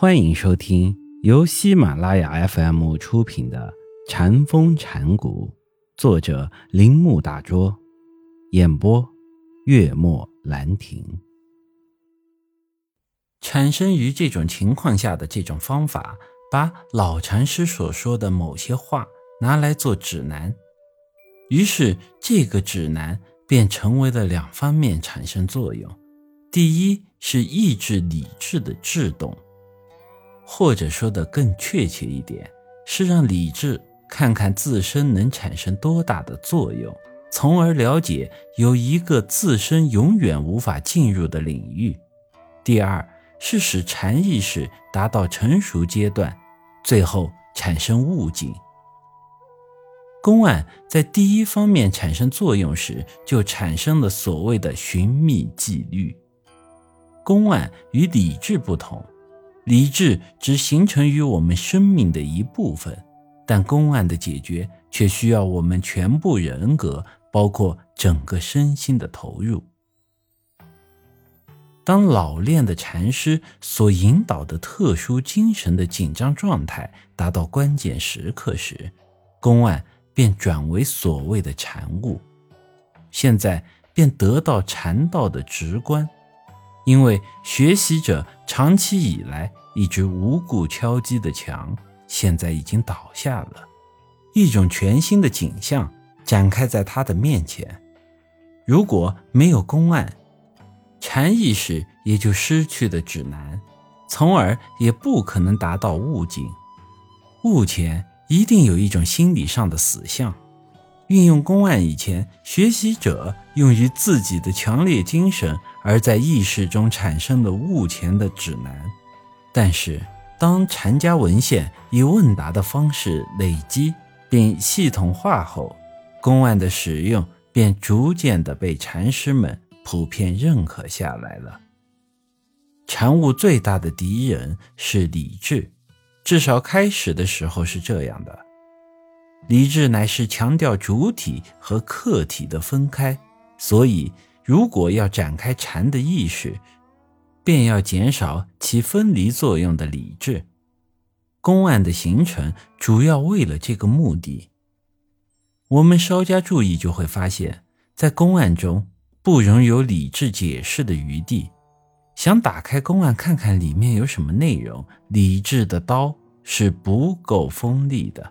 欢迎收听由喜马拉雅 FM 出品的《禅风禅谷，作者铃木大拙，演播月末兰亭。产生于这种情况下的这种方法，把老禅师所说的某些话拿来做指南，于是这个指南便成为了两方面产生作用：第一是抑制理智的制动。或者说的更确切一点，是让理智看看自身能产生多大的作用，从而了解有一个自身永远无法进入的领域。第二是使禅意识达到成熟阶段，最后产生悟境。公案在第一方面产生作用时，就产生了所谓的寻觅纪律。公案与理智不同。理智只形成于我们生命的一部分，但公案的解决却需要我们全部人格，包括整个身心的投入。当老练的禅师所引导的特殊精神的紧张状态达到关键时刻时，公案便转为所谓的禅悟，现在便得到禅道的直观。因为学习者长期以来一直无故敲击的墙，现在已经倒下了，一种全新的景象展开在他的面前。如果没有公案，禅意识也就失去了指南，从而也不可能达到悟境。悟前一定有一种心理上的死相。运用公案以前，学习者用于自己的强烈精神，而在意识中产生的悟前的指南。但是，当禅家文献以问答的方式累积并系统化后，公案的使用便逐渐的被禅师们普遍认可下来了。禅悟最大的敌人是理智，至少开始的时候是这样的。理智乃是强调主体和客体的分开，所以如果要展开禅的意识，便要减少起分离作用的理智。公案的形成主要为了这个目的。我们稍加注意就会发现，在公案中不容有理智解释的余地。想打开公案看看里面有什么内容，理智的刀是不够锋利的。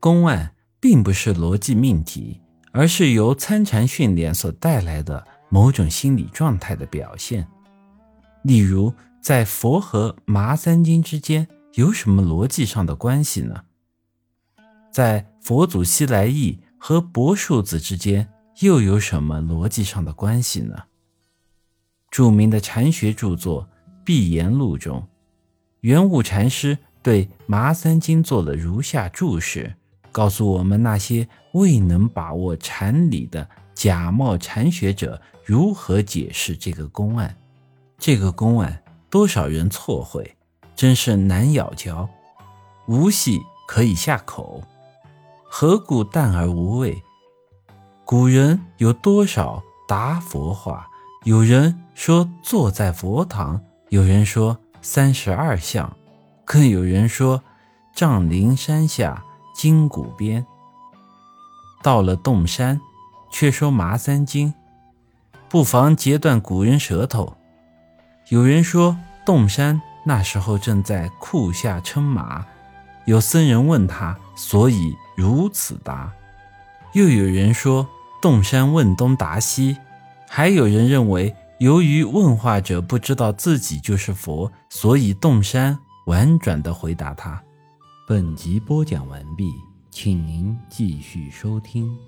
公案并不是逻辑命题，而是由参禅训练所带来的某种心理状态的表现。例如，在佛和麻三经之间有什么逻辑上的关系呢？在佛祖西来意和柏树子之间又有什么逻辑上的关系呢？著名的禅学著作《碧岩录》中，圆悟禅师对麻三经做了如下注释。告诉我们那些未能把握禅理的假冒禅学者如何解释这个公案。这个公案多少人错会，真是难咬嚼。无戏可以下口，何故淡而无味？古人有多少答佛话？有人说坐在佛堂，有人说三十二相，更有人说丈陵山下。金谷边，到了洞山，却说麻三经，不妨截断古人舌头。有人说洞山那时候正在库下称马，有僧人问他，所以如此答。又有人说洞山问东答西，还有人认为由于问话者不知道自己就是佛，所以洞山婉转地回答他。本集播讲完毕，请您继续收听。